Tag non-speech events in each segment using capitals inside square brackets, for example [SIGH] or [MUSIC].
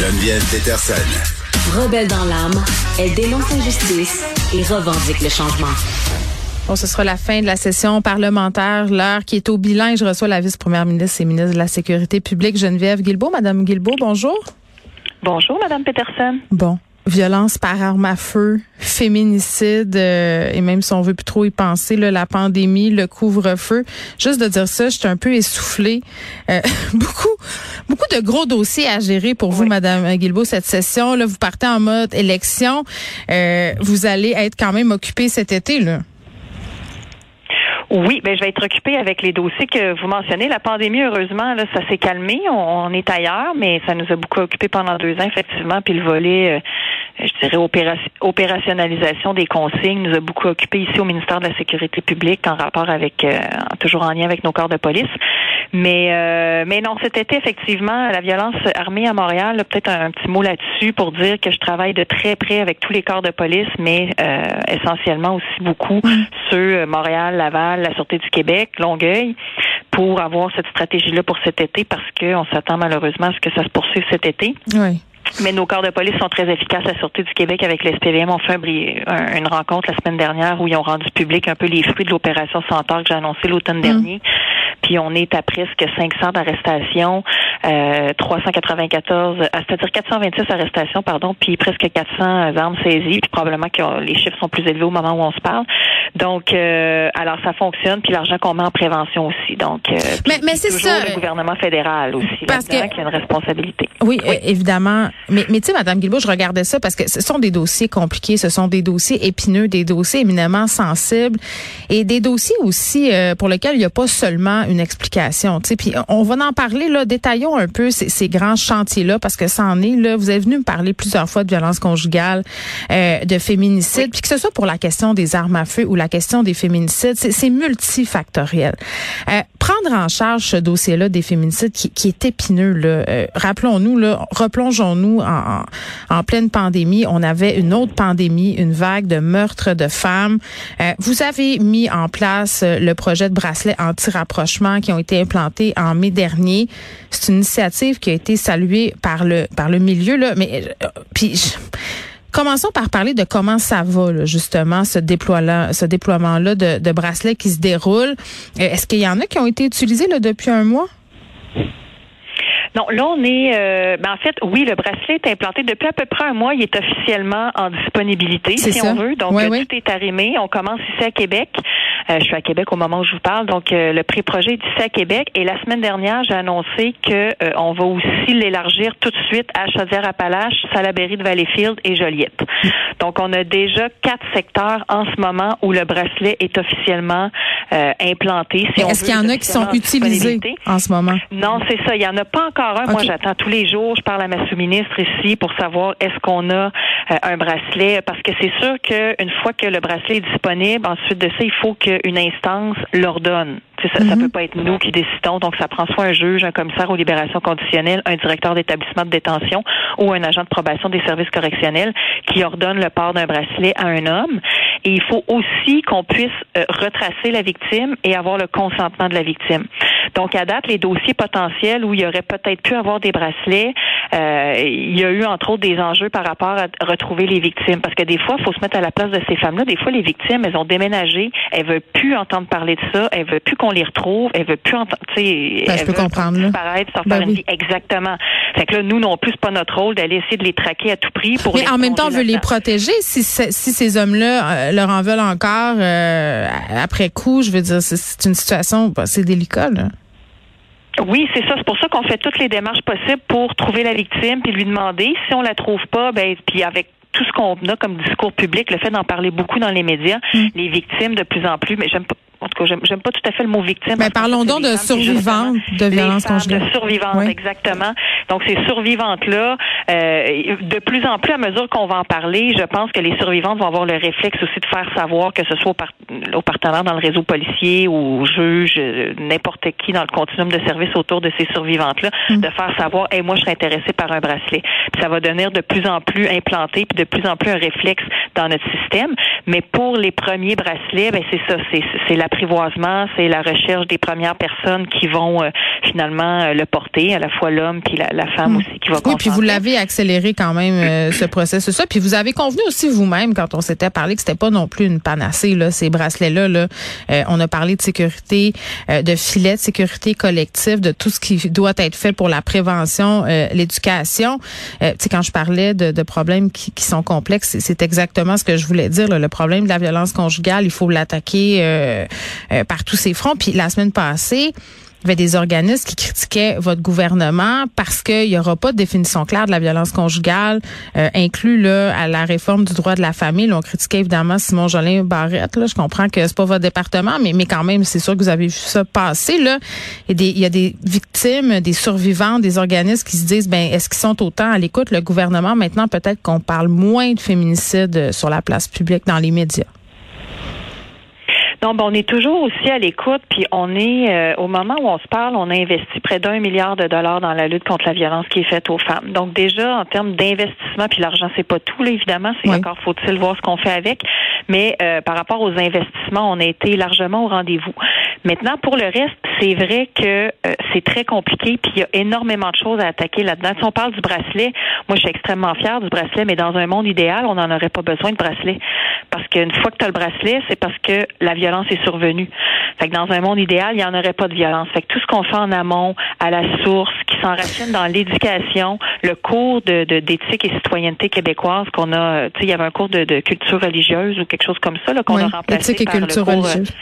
Geneviève Peterson. Rebelle dans l'âme, elle dénonce l'injustice et revendique le changement. Bon, ce sera la fin de la session parlementaire, l'heure qui est au bilan. Je reçois la vice-première ministre et ministre de la Sécurité publique, Geneviève Guilbeault. Madame Guilbeault, bonjour. Bonjour, Madame Peterson. Bon, violence par arme à feu, féminicide, euh, et même si on veut plus trop y penser, là, la pandémie, le couvre-feu. Juste de dire ça, je suis un peu essoufflée. Euh, [LAUGHS] beaucoup, beaucoup de gros dossiers à gérer pour vous, Madame Guilbeault, cette session. Là, vous partez en mode élection. Euh, vous allez être quand même occupée cet été, là. Oui, ben je vais être occupée avec les dossiers que vous mentionnez. La pandémie, heureusement, là, ça s'est calmé. On, est ailleurs, mais ça nous a beaucoup occupé pendant deux ans, effectivement. Puis le volet, euh, je dirais, opérationnalisation des consignes nous a beaucoup occupé ici au ministère de la Sécurité publique en rapport avec, euh, toujours en lien avec nos corps de police. Mais, euh, mais non, cet été, effectivement, la violence armée à Montréal, peut-être un, petit mot là-dessus pour dire que je travaille de très près avec tous les corps de police, mais essentiellement aussi beaucoup sur Montréal, Laval, la Sûreté du Québec, Longueuil, pour avoir cette stratégie-là pour cet été parce qu'on s'attend malheureusement à ce que ça se poursuive cet été. Oui. Mais nos corps de police sont très efficaces. La Sûreté du Québec avec l'SPVM ont fait une rencontre la semaine dernière où ils ont rendu public un peu les fruits de l'opération Centaure que j'ai annoncé l'automne mm. dernier. Puis on est à presque 500 arrestations, euh, 394, euh, c'est-à-dire 426 arrestations, pardon, puis presque 400 armes saisies. Puis probablement que les chiffres sont plus élevés au moment où on se parle. Donc, euh, alors ça fonctionne. Puis l'argent qu'on met en prévention aussi. Donc, euh, mais, mais c'est ça. Le gouvernement fédéral aussi, parce que, qui a une responsabilité. Oui, évidemment. Mais, mais tu sais, Madame Guilbault, je regardais ça parce que ce sont des dossiers compliqués, ce sont des dossiers épineux, des dossiers éminemment sensibles et des dossiers aussi pour lesquels il n'y a pas seulement une explication. Tu puis on va en parler là, détaillons un peu ces, ces grands chantiers là parce que ça en est là. Vous êtes venu me parler plusieurs fois de violence conjugale, euh, de féminicide, puis que ce soit pour la question des armes à feu ou la question des féminicides, c'est multifactoriel. Euh, prendre en charge ce dossier-là des féminicides qui, qui est épineux là. Euh, replongeons-nous en, pleine pandémie. On avait une autre pandémie, une vague de meurtres de femmes. Euh, vous avez mis en place le projet de bracelet anti-rapprochement qui ont été implantés en mai dernier. C'est une initiative qui a été saluée par le par le milieu là, mais euh, puis Commençons par parler de comment ça va, justement, ce déploiement, ce déploiement-là de, bracelets qui se déroule. Euh, est-ce qu'il y en a qui ont été utilisés depuis un mois? Non, là, on est. Euh, ben, en fait, oui, le bracelet est implanté depuis à peu près un mois. Il est officiellement en disponibilité, si on veut. Donc, tout est arrimé. On commence ici à Québec. Euh, je suis à Québec au moment où je vous parle. Donc, euh, le pré-projet est ici à Québec. Et la semaine dernière, j'ai annoncé que on va aussi l'élargir tout de suite à Chaudière-Appalaches, Salaberry de Valleyfield et Joliette. Donc, on a déjà quatre secteurs en ce moment où le bracelet est officiellement implanté. Si Est-ce qu'il y en a qui sont utilisés en ce moment? Non, c'est ça. Il y en a pas encore moi, j'attends tous les jours. Je parle à ma sous-ministre ici pour savoir est-ce qu'on a euh, un bracelet. Parce que c'est sûr qu'une fois que le bracelet est disponible, ensuite de ça, il faut qu'une instance l'ordonne. Ça ne mhm. peut pas être nous qui décidons. Donc, ça prend soit un juge, un commissaire aux libérations conditionnelles, un directeur d'établissement de détention ou un agent de probation des services correctionnels qui ordonne le port d'un bracelet à un homme. Et il faut aussi qu'on puisse euh, retracer la victime et avoir le consentement de la victime. Donc, à date, les dossiers potentiels où il y aurait peut-être pu avoir des bracelets, euh, il y a eu entre autres des enjeux par rapport à retrouver les victimes. Parce que des fois, il faut se mettre à la place de ces femmes-là. Des fois, les victimes, elles ont déménagé, elles veulent plus entendre parler de ça, elles veulent plus qu'on les retrouve, elles veulent plus entendre, tu sais, ben, je peux comprendre, disparaître, ben une vie. Exactement. Fait que là, nous non plus, c'est pas notre rôle d'aller essayer de les traquer à tout prix pour. Mais en même temps, on veut les protéger. Si, si ces hommes-là euh, leur en veulent encore euh, après coup, je veux dire, c'est une situation, c'est délicat. Là. Oui, c'est ça. C'est pour ça qu'on fait toutes les démarches possibles pour trouver la victime puis lui demander. Si on la trouve pas, ben puis avec tout ce qu'on a comme discours public, le fait d'en parler beaucoup dans les médias, mm. les victimes de plus en plus, mais j'aime pas en tout cas, j'aime pas tout à fait le mot victime. Mais parlons donc de survivantes de violence conjugale. De survivantes, exactement. Donc ces survivantes-là, euh, de plus en plus, à mesure qu'on va en parler, je pense que les survivantes vont avoir le réflexe aussi de faire savoir que ce soit aux, partenaires dans le réseau policier ou aux juges, euh, n'importe qui dans le continuum de service autour de ces survivantes-là, mm. de faire savoir, hey, moi, je serais intéressé par un bracelet. Puis ça va devenir de plus en plus implanté, puis de plus en plus un réflexe dans notre système. Mais pour les premiers bracelets, ben c'est ça, c'est la l'apprivoisement, c'est la recherche des premières personnes qui vont euh, finalement euh, le porter, à la fois l'homme puis la, femme hmm. aussi qui va Oui, puis vous l'avez accélérer quand même euh, ce processus-là. Puis vous avez convenu aussi vous-même quand on s'était parlé que c'était pas non plus une panacée là, ces bracelets-là. Là. Euh, on a parlé de sécurité, euh, de filets de sécurité collective, de tout ce qui doit être fait pour la prévention, l'éducation. tu sais, quand je parlais de, de problèmes qui, qui, sont complexes, c'est exactement ce que je voulais dire. Là. Le problème de la violence conjugale, il faut l'attaquer par tous ses fronts. Puis la semaine passée, il y avait des organismes qui critiquaient votre gouvernement parce qu'il n'y aura pas de définition claire de la violence conjugale, euh, inclus à la réforme du droit de la famille. on critiquait évidemment Simon Jolin Barrette. Là. Je comprends que c'est pas votre département, mais, mais quand même, c'est sûr que vous avez vu ça passer. Là. Il, y a des, il y a des victimes, des survivants, des organismes qui se disent ben est-ce qu'ils sont autant à l'écoute, le gouvernement? Maintenant, peut-être qu'on parle moins de féminicide sur la place publique dans les médias. Non, ben, on est toujours aussi à l'écoute, puis on est euh, au moment où on se parle, on a investi près d'un milliard de dollars dans la lutte contre la violence qui est faite aux femmes. Donc déjà en termes d'investissement, puis l'argent c'est pas tout là évidemment, c'est encore faut-il voir ce qu'on fait avec, mais euh, par rapport aux investissements, on a été largement au rendez-vous. Maintenant pour le reste, c'est vrai que euh, c'est très compliqué, puis il y a énormément de choses à attaquer là-dedans. Si on parle du bracelet, moi je suis extrêmement fière du bracelet, mais dans un monde idéal, on n'en aurait pas besoin de bracelet parce qu'une fois que tu as le bracelet, c'est parce que la violence violence est survenue. Fait que dans un monde idéal, il n'y en aurait pas de violence. Fait que tout ce qu'on fait en amont, à la source, qui s'enracine dans l'éducation, le cours de, d'éthique et citoyenneté québécoise qu'on a, tu sais, il y avait un cours de, culture religieuse ou quelque chose comme ça là qu'on a remplacé éthique et culture euh, religieuse.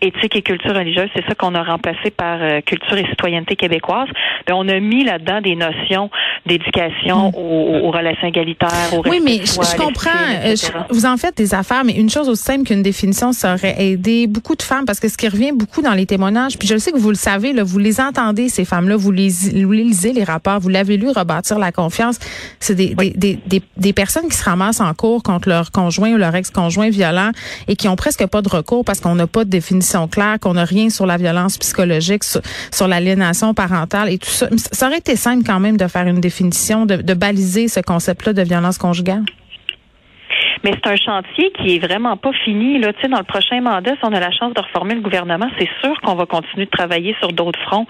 Éthique et culture religieuse, c'est ça qu'on a remplacé par euh, culture et citoyenneté québécoise. Ben, on a mis là-dedans des notions d'éducation mm. aux, relations égalitaires, aux Oui, mais je, comprends. Euh, vous en faites des affaires, mais une chose aussi simple qu'une définition, ça aurait aidé beaucoup de femmes parce que ce qui revient beaucoup dans les témoignages, puis je sais que vous le savez, là, vous les entendez, ces femmes-là, vous les, vous les lisez, les rapports, vous l'avez lu, rebâtir la confiance. C'est des, des, des, des, personnes qui se ramassent en cours contre leur conjoint ou leur ex-conjoint violent et qui ont presque pas de recours parce qu'on n'a pas de définition claire, qu'on n'a rien sur la violence psychologique, sur, sur l'aliénation parentale et tout ça. Ça aurait été simple quand même de faire une définition, de, de baliser ce concept-là de violence conjugale. Mais c'est un chantier qui est vraiment pas fini. Là, tu sais, dans le prochain mandat, si on a la chance de reformer le gouvernement, c'est sûr qu'on va continuer de travailler sur d'autres fronts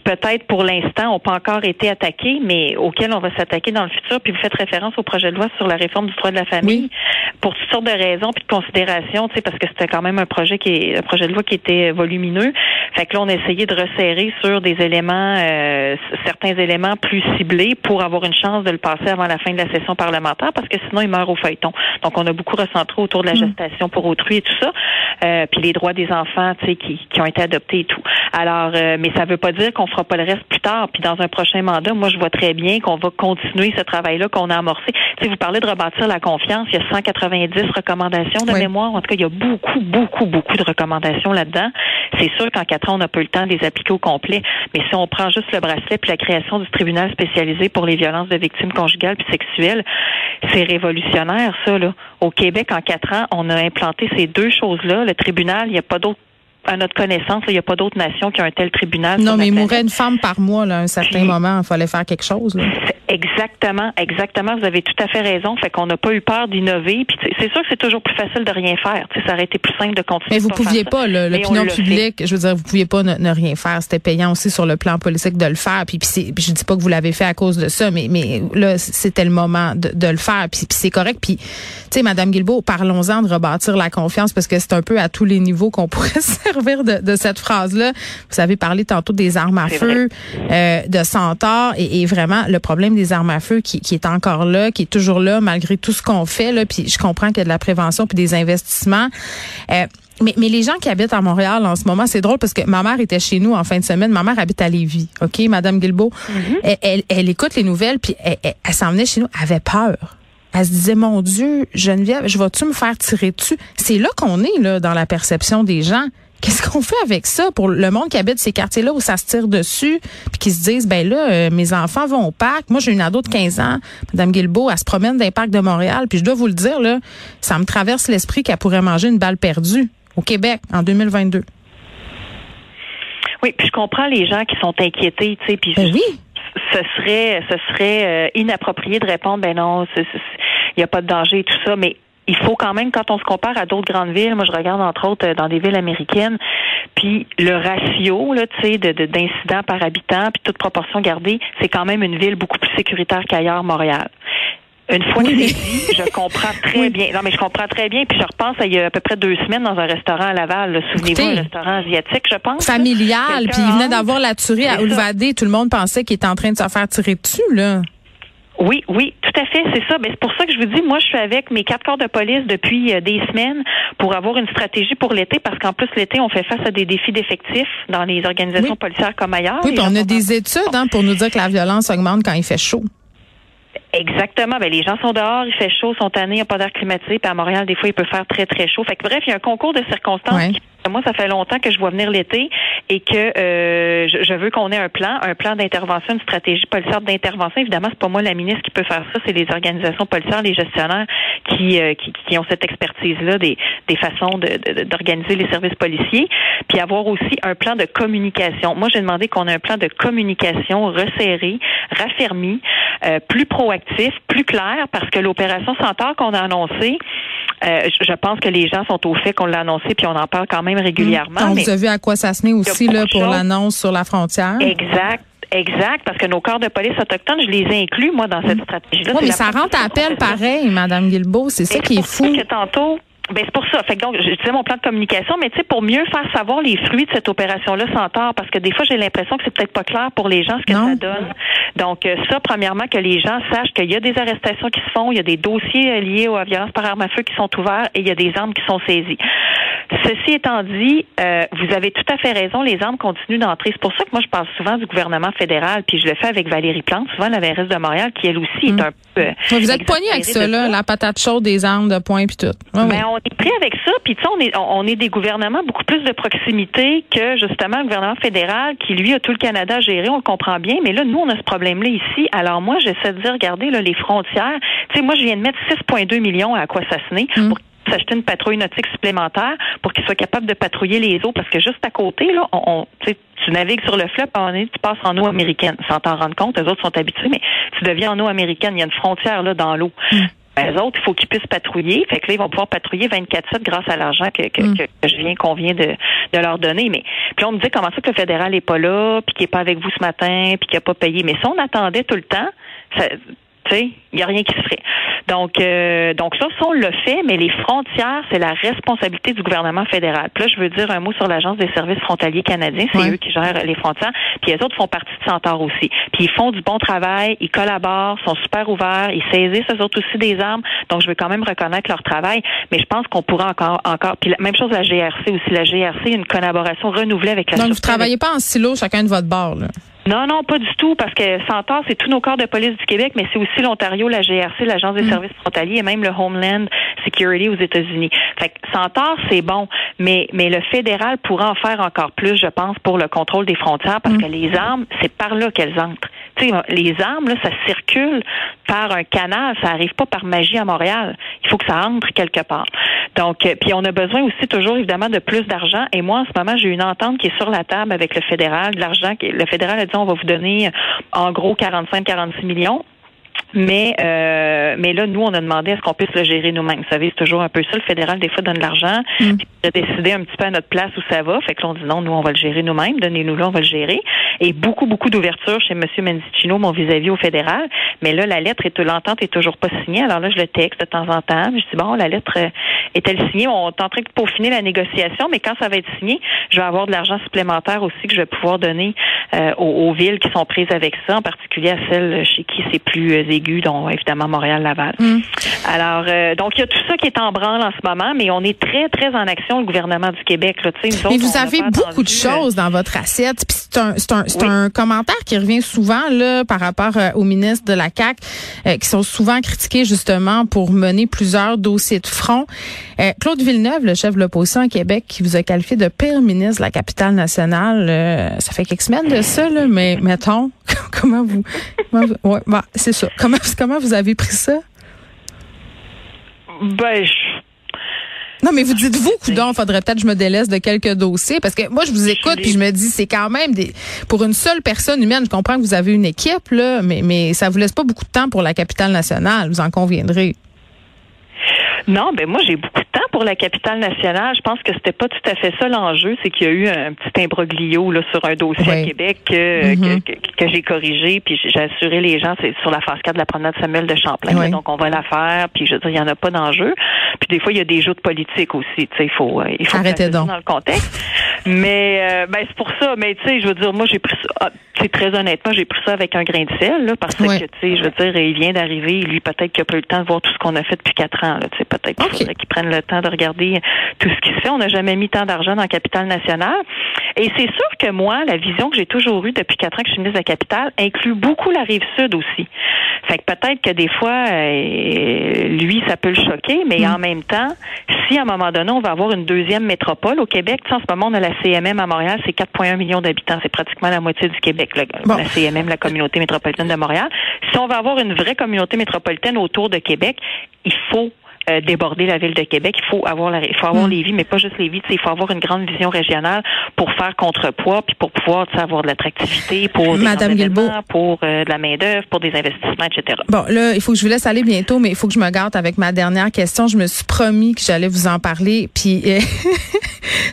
qui peut-être pour l'instant n'ont pas encore été attaqués, mais auxquels on va s'attaquer dans le futur. Puis vous faites référence au projet de loi sur la réforme du droit de la famille pour toutes sortes de raisons puis de considérations, tu sais, parce que c'était quand même un projet qui est un projet de loi qui était volumineux. Fait que là, on a essayé de resserrer sur des éléments, euh, certains éléments plus ciblés pour avoir une chance de le passer avant la fin de la session parlementaire, parce que sinon il meurt au feuilleton. Donc on a beaucoup recentré autour de la mm. gestation pour autrui et tout ça, euh, puis les droits des enfants, tu sais, qui, qui ont été adoptés et tout. Alors, euh, mais ça veut pas dire qu'on fera pas le reste plus tard. Puis dans un prochain mandat, moi, je vois très bien qu'on va continuer ce travail-là qu'on a amorcé. Si vous parlez de rebâtir la confiance. Il y a 190 recommandations de mémoire. En tout cas, il y a beaucoup, beaucoup, beaucoup de recommandations là-dedans. C'est sûr qu'en quatre ans, on n'a pas eu le temps de les appliquer au complet. Mais si on prend juste le bracelet puis la création du tribunal spécialisé pour les violences de victimes conjugales puis sexuelles, c'est révolutionnaire, ça, là. Au Québec, en quatre ans, on a implanté ces deux choses-là. Le tribunal, il n'y a pas d'autre à notre connaissance, il n'y a pas d'autres nations qui ont un tel tribunal. Non, mais il mourrait une femme par mois, là, à un certain moment. Il fallait faire quelque chose. Exactement, exactement. Vous avez tout à fait raison. Fait qu'on n'a pas eu peur d'innover. Puis c'est sûr que c'est toujours plus facile de rien faire. ça aurait été plus simple de continuer. Mais vous pouviez pas, l'opinion publique. Je veux dire, vous pouviez pas ne, rien faire. C'était payant aussi sur le plan politique de le faire. Puis, puis, je dis pas que vous l'avez fait à cause de ça, mais mais là, c'était le moment de, le faire. Puis, c'est correct. Puis, tu sais, Madame Guilbeault, parlons-en de rebâtir la confiance parce que c'est un peu à tous les niveaux qu'on [LAUGHS] pourrait servir de, cette phrase-là. Vous avez parlé tantôt des armes à feu, euh, de Centaure, et, et vraiment le problème des armes à feu qui, est encore là, qui est toujours là malgré tout ce qu'on fait. Là, puis je comprends qu'il y a de la prévention puis des investissements. Euh, mais, mais, les gens qui habitent à Montréal en ce moment, c'est drôle parce que ma mère était chez nous en fin de semaine. Ma mère habite à Lévis, OK, Madame Guilbeault? Mm-hmm. elle, elle, écoute les nouvelles, puis elle, elle, s'en venait chez nous, elle avait peur. Elle se disait, mon Dieu, Geneviève, je vais-tu me faire tirer dessus? C'est là qu'on est, là, dans la perception des gens. Qu'est-ce qu'on fait avec ça pour le monde qui habite ces quartiers-là où ça se tire dessus, puis qui se disent, ben là, euh, mes enfants vont au parc. Moi, j'ai une ado de 15 ans, Madame Guilbeault, elle se promène dans les parcs de Montréal, puis je dois vous le dire, là, ça me traverse l'esprit qu'elle pourrait manger une balle perdue au Québec en 2022. Oui, puis je comprends les gens qui sont inquiétés, tu sais, puis ben oui. ce serait, ce serait euh, inapproprié de répondre, ben non, il n'y a pas de danger et tout ça, mais il faut quand même, quand on se compare à d'autres grandes villes, moi je regarde entre autres euh, dans des villes américaines, puis le ratio là, tu sais, de, d'incidents par habitant, puis toute proportion gardée, c'est quand même une ville beaucoup plus sécuritaire qu'ailleurs, Montréal. Une fois que c'est je comprends [LAUGHS] très bien. Non, mais je comprends très bien. Puis je repense à il y a à peu près deux semaines dans un restaurant à Laval. Souvenez-vous, un restaurant asiatique, je pense. Familial. Puis il venait d'avoir la tuerie à Oulvadé. Tout le monde pensait qu'il était en train de se faire tirer dessus, là. Oui, oui, tout à fait, c'est ça. Mais c'est pour ça que je vous dis, moi, je suis avec mes quatre corps de police depuis euh, des semaines pour avoir une stratégie pour l'été, parce qu'en plus l'été, on fait face à des défis d'effectifs dans les organisations policières comme ailleurs. Oui, on a des études hein, pour nous dire que la violence augmente quand il fait chaud. Exactement. Ben, les gens sont dehors, il fait chaud, sont tannés, il n'y a pas d'air climatisé. Puis à Montréal, des fois, il peut faire très, très chaud. Fait que bref, il y a un concours de circonstances moi, ça fait longtemps que je vois venir l'été et que euh, je, veux qu'on ait un plan, un plan d'intervention, une stratégie policière d'intervention. Évidemment, c'est pas moi la ministre qui peut faire ça, c'est les organisations policières, les gestionnaires qui, euh, qui, ont cette expertise-là des, des façons d'organiser de, les services policiers, puis avoir aussi un plan de communication. Moi, j'ai demandé qu'on ait un plan de communication resserré, raffermi, euh, plus proactif, plus clair, parce que l'opération Centaure qu'on a annoncée, euh, je pense que les gens sont au fait qu'on l'a annoncé, puis on en parle quand même régulièrement. On vous a vu à quoi ça se met aussi là, pour l'annonce sur la frontière. Exact. Exact, parce que nos corps de police autochtones, je les ai inclus, moi, dans cette stratégie-là. Oui, mais ça rentre à appel pareil, Madame Guilbeault. C'est ça qui est fou. Que tantôt, ben c'est pour ça. Fait que donc, je disais mon plan de communication, mais tu sais, pour mieux faire savoir les fruits de cette opération-là sans tort, parce que des fois, j'ai l'impression que c'est peut-être pas clair pour les gens ce que ça donne. Donc, euh, ça, premièrement, que les gens sachent qu'il y a des arrestations qui se font, il y a des dossiers euh, liés aux violences par arme à feu qui sont ouverts et il y a des armes qui sont saisies. Ceci étant dit, euh, vous avez tout à fait raison, les armes continuent d'entrer. C'est pour ça que moi, je parle souvent du gouvernement fédéral, puis je le fais avec Valérie Plante, souvent la mairesse de Montréal, qui elle aussi est mm. un peu... vous êtes poigné avec ça, là, la patate chaude des armes de poing puis tout. Mais on est pris avec ça, puis tu sais, on est, on est des gouvernements beaucoup plus de proximité que justement le gouvernement fédéral qui, lui, a tout le Canada à gérer, on le comprend bien, mais là, nous, on a ce problème-là ici. Alors moi, j'essaie de dire, regardez, là, les frontières, tu sais, moi, je viens de mettre 6,2 millions à Aquassassiné mm. pour s'acheter une patrouille nautique supplémentaire pour qu'ils soient capables de patrouiller les eaux parce que juste à côté là on, tu navigues sur le fleuve tu passes en eau américaine. Sans t'en rendre compte les autres sont habitués mais tu deviens en eau américaine. Il y a une frontière là dans l'eau. Mm les autres, il faut qu'ils puissent patrouiller. Fait que là, ils vont pouvoir patrouiller 24-7 grâce à l'argent que, mm. que, que, je viens, qu'on vient de, de leur donner. Mais puis on me dit comment ça que le fédéral est pas là, puis qu'il est pas avec vous ce matin, puis qu'il a pas payé. Mais si on attendait tout le temps, ça, il n'y a rien qui se ferait. Donc, euh, donc là, ça, on le fait, mais les frontières, c'est la responsabilité du gouvernement fédéral. Puis là, je veux dire un mot sur l'Agence des services frontaliers canadiens. C'est eux qui gèrent les frontières. Puis les autres font partie de Centaure aussi. Puis ils font du bon travail, ils collaborent, sont super ouverts, ils saisissent eux autres aussi des armes. Donc, je veux quand même reconnaître leur travail. Mais je pense qu'on pourra encore, encore. Puis la même chose la GRC aussi. La GRC, une collaboration renouvelée avec la. Donc, vous travaillez pas en silo, chacun de votre bord, là. Non, non, pas du tout, parce que Centaure, c'est tous nos corps de police du Québec, mais c'est aussi l'Ontario, la GRC, l'Agence des mm. services frontaliers et même le Homeland Security aux États-Unis. Fait que Centaure, c'est bon, mais, mais le fédéral pourra en faire encore plus, je pense, pour le contrôle des frontières, parce mm. que les armes, c'est par là qu'elles entrent. Les armes, ça circule par un canal, ça arrive pas par magie à Montréal. Il faut que ça entre quelque part. Donc, euh, puis on a besoin aussi toujours évidemment de plus d'argent. Et moi, en ce moment, j'ai une entente qui est sur la table avec le fédéral, l'argent. Le fédéral a dit on va vous donner en gros 45-46 millions. Mais euh, mais là, nous, on a demandé est-ce qu'on puisse le gérer nous-mêmes. Vous savez, c'est toujours un peu ça. Le fédéral, des fois, donne de l'argent, mm. puis a décidé un petit peu à notre place où ça va. Fait que là, on dit non, nous, on va le gérer nous-mêmes. Donnez-nous là, on va le gérer. Et beaucoup, beaucoup d'ouverture chez M. Mendicino, mon vis-à-vis au fédéral. Mais là, la lettre et l'entente est toujours pas signée. Alors là, je le texte de temps en temps. Je dis bon, la lettre euh, est-elle signée? On est en train de peaufiner la négociation, mais quand ça va être signé, je vais avoir de l'argent supplémentaire aussi que je vais pouvoir donner euh, aux, villes qui sont prises avec ça, en particulier à celles chez qui c'est plus euh, aigu, dont évidemment Montréal-Laval. Mm. Alors, donc il y a tout ça qui est en branle en ce moment, mais on est très, très en action, le gouvernement du Québec. Là. Nous vous avez beaucoup de choses dans votre assiette. c'est un, c'est un, commentaire qui revient souvent là par rapport au ministre de la CAC, qui sont souvent critiqués justement pour mener plusieurs dossiers de front. Euh, Claude Villeneuve, le chef de l'opposition à Québec, qui vous a qualifié de pire ministre de la capitale nationale, euh, ça fait quelques semaines de ça, là, mais mettons, [LAUGHS] comment vous... ouais, bah, c'est ça. Comment, comment vous avez pris ça? Ben, non, mais vous dites-vous, coudon, faudrait peut-être que je me délaisse de quelques dossiers parce que moi, je vous écoute puis je me dis, c'est quand même des, pour une seule personne humaine, je comprends que vous avez une équipe, là, mais, mais ça vous laisse pas beaucoup de temps pour la capitale nationale, vous en conviendrez. Non, ben moi j'ai beaucoup de temps pour la capitale nationale. Je pense que c'était pas tout à fait ça l'enjeu, c'est qu'il y a eu un petit imbroglio là sur un dossier à Québec mm-hmm. que, que, j'ai corrigé, puis j'ai assuré les gens, c'est sur la phase 4 de la promenade Samuel de Champlain. Donc on va la faire, puis je veux dire, il y en a pas d'enjeu. Puis des fois il y a des jeux de politique aussi, tu sais, il faut euh, il faut Arrêtez donc. dans le contexte. Mais euh, ben c'est pour ça, mais tu sais, je veux dire moi j'ai pris ça ah, très honnêtement, j'ai pris ça avec un grain de sel là parce que tu sais, je veux dire, il vient d'arriver, lui peut-être qu'il a pas eu le temps de voir tout ce qu'on a fait depuis quatre ans là, peut-être qu'il faudrait qu'il prenne le temps de regarder tout ce qui se fait. On n'a jamais mis tant d'argent dans la capitale nationale. Et c'est sûr que moi, la vision que j'ai toujours eue depuis quatre ans que je suis ministre de la capitale inclut beaucoup la rive sud aussi. Fait que peut-être que des fois, euh, lui, ça peut le choquer, mais mm. en même temps, si à un moment donné, on va avoir une deuxième métropole au Québec, en ce moment, on a la CMM à Montréal, c'est 4,1 millions d'habitants. C'est pratiquement la moitié du Québec, la CMM, la communauté métropolitaine de Montréal. Si on va avoir une vraie communauté métropolitaine autour de Québec, il faut euh, déborder la ville de Québec. Il faut avoir la, il faut avoir mm. les vies, mais pas juste les vies. Il faut avoir une grande vision régionale pour faire contrepoids, puis pour pouvoir avoir de l'attractivité, pour Madame pour euh, de la main d'œuvre, pour des investissements, etc. Bon, là, il faut que je vous laisse aller bientôt, mais il faut que je me garde avec ma dernière question. Je me suis promis que j'allais vous en parler, puis euh, [LAUGHS]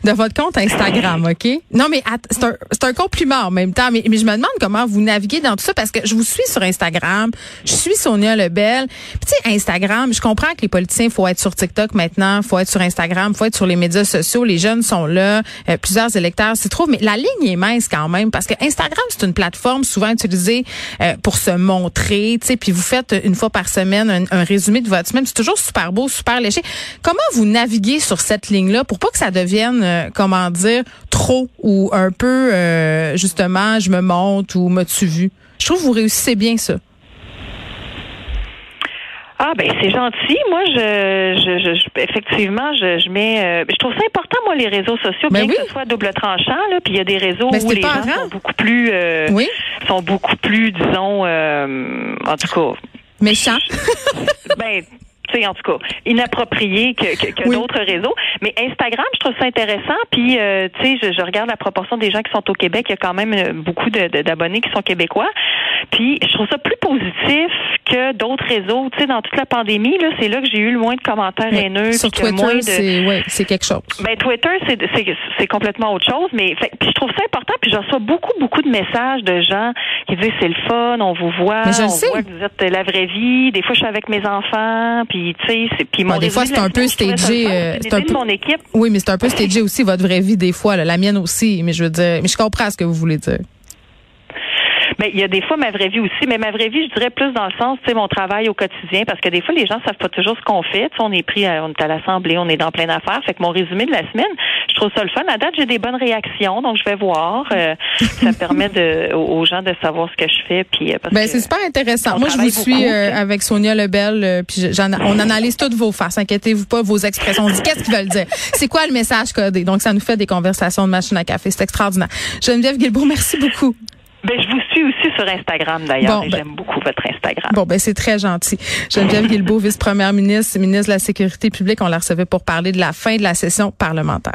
de votre compte Instagram, ok? Non, mais c'est un, un compliment en même temps, mais, mais je me demande comment vous naviguez dans tout ça parce que je vous suis sur Instagram, je suis Sonia Lebel. Puis tu sais, Instagram, je comprends que les politiciens faut être sur TikTok maintenant, faut être sur Instagram, faut être sur les médias sociaux. Les jeunes sont là, euh, plusieurs électeurs s'y trouvent, mais la ligne est mince quand même parce que Instagram c'est une plateforme souvent utilisée euh, pour se montrer, tu sais, puis vous faites une fois par semaine un, résumé de votre semaine, c'est toujours super beau, super léché. Comment vous naviguez sur cette ligne-là pour pas que ça devienne, euh, comment dire, trop ou un peu justement, je me monte ou me tu vu? Je trouve que vous réussissez bien ça. Ah ben c'est gentil. Moi, je, je, je effectivement, je, je mets. Euh, je trouve ça important, moi, les réseaux sociaux, ben bien que ce soit double tranchant. Là, puis il y a des réseaux ben, où les gens sont beaucoup plus, euh, oui. sont beaucoup plus, disons, euh, en tout cas. Méchants. [LAUGHS] ben tu sais, en tout cas, inapproprié que, que, d'autres réseaux. Mais Instagram, je trouve ça intéressant. Puis, euh, tu sais, je, je, regarde la proportion des gens qui sont au Québec. Il y a quand même beaucoup d'abonnés qui sont québécois. Puis, je trouve ça plus positif que d'autres réseaux. Tu sais, dans toute la pandémie, là, c'est là que j'ai eu le moins de commentaires haineux. Sur Twitter, c'est ouais, quelque chose. Ben, Twitter, c'est complètement autre chose. Mais fait, puis je trouve ça important. Puis, je reçois beaucoup, beaucoup de messages de gens qui disent c'est le fun, on vous voit, on voit que vous êtes la vraie vie. Des fois, je suis avec mes enfants. Puis, tu sais, c'est puis des fois c'est un peu stagé. Euh, c'est un peu mon équipe. Oui, mais c'est un peu stagé aussi votre vraie vie des fois, la mienne aussi. Mais je veux dire, mais je comprends ce que vous voulez dire. Mais il y a des fois ma vraie vie aussi, mais ma vraie vie, je dirais plus dans le sens, tu sais, mon travail au quotidien, parce que des fois, les gens savent pas toujours ce qu'on fait. on est pris, à, on est à l'Assemblée, on est dans plein d'affaires. Fait que mon résumé de la semaine, je trouve ça le fun. À date, j'ai des bonnes réactions, donc je vais voir. Euh, [LAUGHS] ça permet de, aux gens de savoir ce que je fais. Puis, euh, ben, c'est super intéressant. Moi, je vous suis euh, avec Sonia Lebel, puis on analyse toutes vos faces. Inquiétez-vous pas, vos expressions. On dit qu'est-ce qu'ils veulent dire? C'est quoi le message codé? Donc, ça nous fait des conversations de machine à café. C'est extraordinaire. Geneviève Guilbeault, merci beaucoup. Ben, je vous suis aussi sur Instagram d'ailleurs ben, j'aime beaucoup votre Instagram. Bon, ben c'est très gentil. Geneviève Guilbeault, vice-première ministre, ministre de la Sécurité publique, on la recevait pour parler de la fin de la session parlementaire.